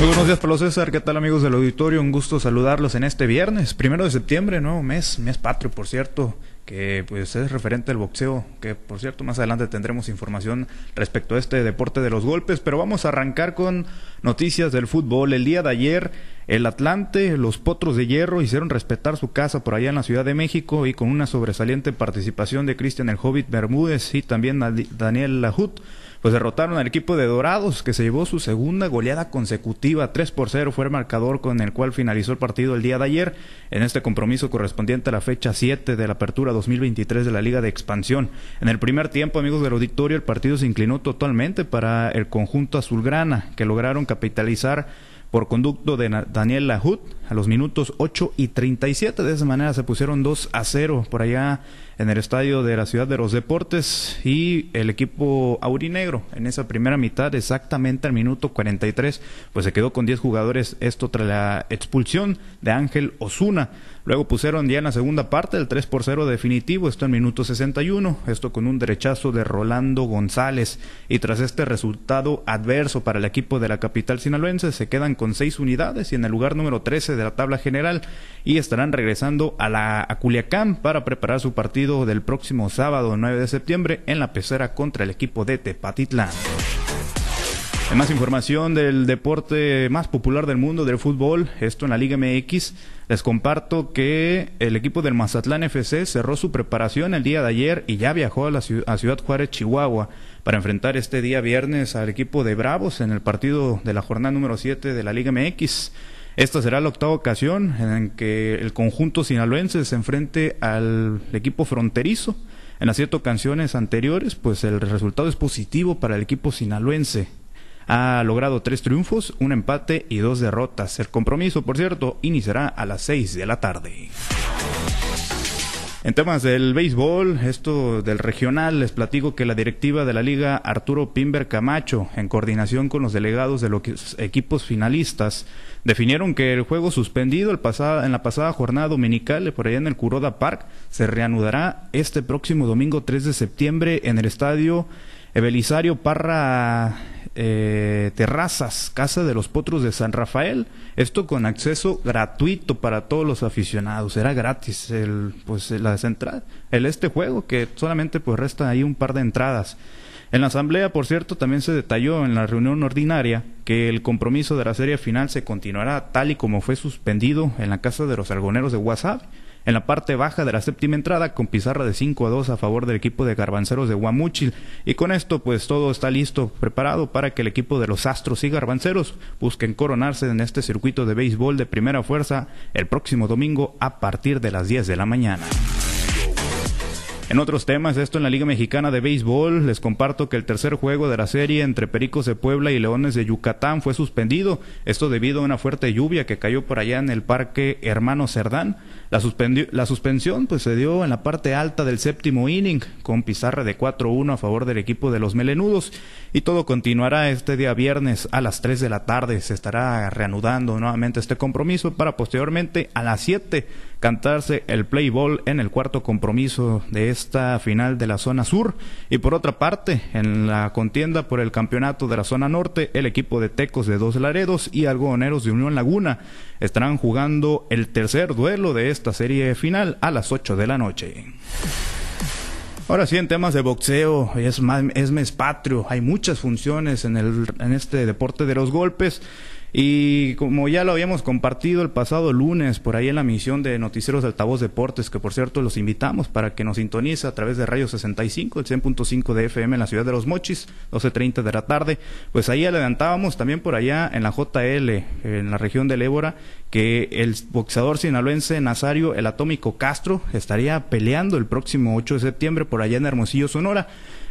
Muy buenos días, Pablo César. ¿Qué tal, amigos del auditorio? Un gusto saludarlos en este viernes, primero de septiembre, nuevo mes, mes patrio, por cierto que pues es referente al boxeo, que por cierto más adelante tendremos información respecto a este deporte de los golpes, pero vamos a arrancar con noticias del fútbol. El día de ayer el Atlante, los Potros de Hierro hicieron respetar su casa por allá en la Ciudad de México y con una sobresaliente participación de Cristian El Hobbit Bermúdez y también Daniel Lahut pues derrotaron al equipo de Dorados, que se llevó su segunda goleada consecutiva. 3 por 0 fue el marcador con el cual finalizó el partido el día de ayer, en este compromiso correspondiente a la fecha 7 de la apertura 2023 de la Liga de Expansión. En el primer tiempo, amigos del auditorio, el partido se inclinó totalmente para el conjunto azulgrana, que lograron capitalizar por conducto de Daniel Lahut a los minutos 8 y 37. De esa manera se pusieron 2 a 0 por allá en el estadio de la Ciudad de los Deportes y el equipo aurinegro en esa primera mitad, exactamente al minuto 43, pues se quedó con 10 jugadores, esto tras la expulsión de Ángel Osuna. Luego pusieron ya en la segunda parte el 3 por 0 definitivo, esto en minuto 61, esto con un derechazo de Rolando González. Y tras este resultado adverso para el equipo de la capital sinaloense, se quedan con 6 unidades y en el lugar número 13 de la tabla general y estarán regresando a, la, Culiacán para preparar su partido del próximo sábado 9 de septiembre en la pecera contra el equipo de Tepatitlán. En más información del deporte más popular del mundo, del fútbol, esto en la Liga MX, les comparto que el equipo del Mazatlán FC cerró su preparación el día de ayer y ya viajó a la a Ciudad Juárez, Chihuahua, para enfrentar este día viernes al equipo de Bravos en el partido de la jornada número 7 de la Liga MX. Esta será la octava ocasión en que el conjunto sinaloense se enfrente al equipo fronterizo. En las siete ocasiones anteriores, pues el resultado es positivo para el equipo sinaloense. Ha logrado tres triunfos, un empate y dos derrotas. El compromiso, por cierto, iniciará a las seis de la tarde. En temas del béisbol, esto del regional, les platico que la directiva de la liga Arturo Pimber Camacho, en coordinación con los delegados de los equipos finalistas, definieron que el juego suspendido el en la pasada jornada dominical por allá en el Curoda Park se reanudará este próximo domingo 3 de septiembre en el estadio Belisario Parra eh, Terrazas, Casa de los Potros de San Rafael. Esto con acceso gratuito para todos los aficionados. Era gratis el, pues, la entrada, el este juego que solamente pues resta ahí un par de entradas. En la asamblea, por cierto, también se detalló en la reunión ordinaria que el compromiso de la serie final se continuará tal y como fue suspendido en la casa de los algoneros de WhatsApp en la parte baja de la séptima entrada con pizarra de 5 a 2 a favor del equipo de Garbanceros de Guamuchil. Y con esto pues todo está listo, preparado para que el equipo de los Astros y Garbanceros busquen coronarse en este circuito de béisbol de primera fuerza el próximo domingo a partir de las 10 de la mañana. En otros temas, esto en la Liga Mexicana de Béisbol, les comparto que el tercer juego de la serie entre Pericos de Puebla y Leones de Yucatán fue suspendido, esto debido a una fuerte lluvia que cayó por allá en el Parque Hermano Cerdán. La, la suspensión pues, se dio en la parte alta del séptimo inning, con pizarra de 4-1 a favor del equipo de los Melenudos, y todo continuará este día viernes a las 3 de la tarde. Se estará reanudando nuevamente este compromiso para posteriormente a las 7 cantarse el play ball en el cuarto compromiso de esta final de la zona sur. Y por otra parte, en la contienda por el campeonato de la zona norte, el equipo de Tecos de Dos Laredos y Algodoneros de Unión Laguna estarán jugando el tercer duelo de esta serie final a las 8 de la noche. Ahora sí, en temas de boxeo, es, es mes patrio, hay muchas funciones en, el, en este deporte de los golpes. Y como ya lo habíamos compartido el pasado lunes por ahí en la misión de Noticieros Altavoz Deportes, que por cierto los invitamos para que nos sintonice a través de Radio 65, el 100.5 de FM en la ciudad de Los Mochis, 12.30 de la tarde, pues ahí adelantábamos también por allá en la JL, en la región del Ébora, que el boxeador sinaloense Nazario el Atómico Castro estaría peleando el próximo 8 de septiembre por allá en Hermosillo, Sonora.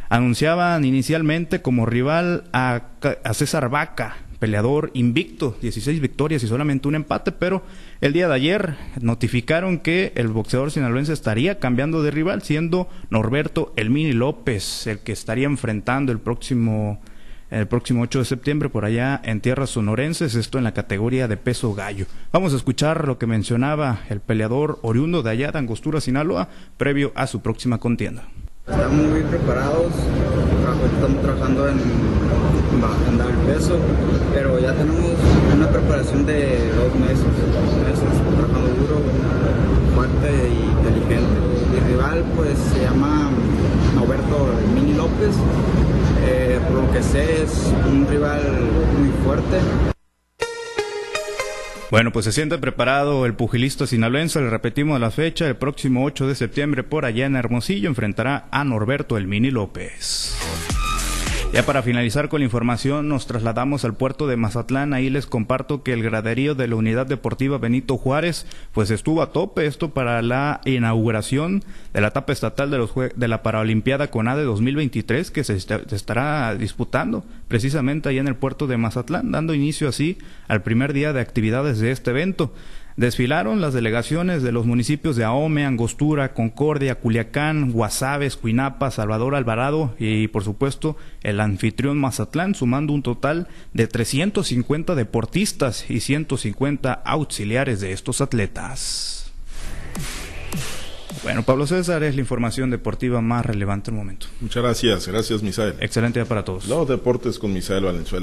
Anunciaban inicialmente como rival a, a César Vaca, peleador invicto, 16 victorias y solamente un empate, pero el día de ayer notificaron que el boxeador sinaloense estaría cambiando de rival, siendo Norberto Elmini López el que estaría enfrentando el próximo el próximo 8 de septiembre por allá en tierras sonorenses, esto en la categoría de peso gallo. Vamos a escuchar lo que mencionaba el peleador oriundo de allá de Angostura, Sinaloa, previo a su próxima contienda. Estamos muy preparados, estamos trabajando en, dar el peso, pero ya tenemos una preparación de dos meses, dos meses trabajando duro, fuerte y inteligente. Mi rival pues se llama Alberto Mini López, eh, por lo que sé es un rival muy fuerte. Bueno, pues se siente preparado el pugilista sinaloense, le repetimos la fecha, el próximo 8 de septiembre por allá en Hermosillo enfrentará a Norberto el Mini López. Ya para finalizar con la información, nos trasladamos al puerto de Mazatlán. Ahí les comparto que el graderío de la Unidad Deportiva Benito Juárez, pues estuvo a tope. Esto para la inauguración de la etapa estatal de, los de la Paralimpiada CONADE 2023, que se, se estará disputando precisamente ahí en el puerto de Mazatlán, dando inicio así al primer día de actividades de este evento. Desfilaron las delegaciones de los municipios de Ahome, Angostura, Concordia, Culiacán, Guasave, Cuinapa, Salvador Alvarado y por supuesto el anfitrión Mazatlán, sumando un total de 350 deportistas y 150 auxiliares de estos atletas. Bueno, Pablo César es la información deportiva más relevante del momento. Muchas gracias, gracias Misael. Excelente día para todos. Los deportes con Misael Valenzuela.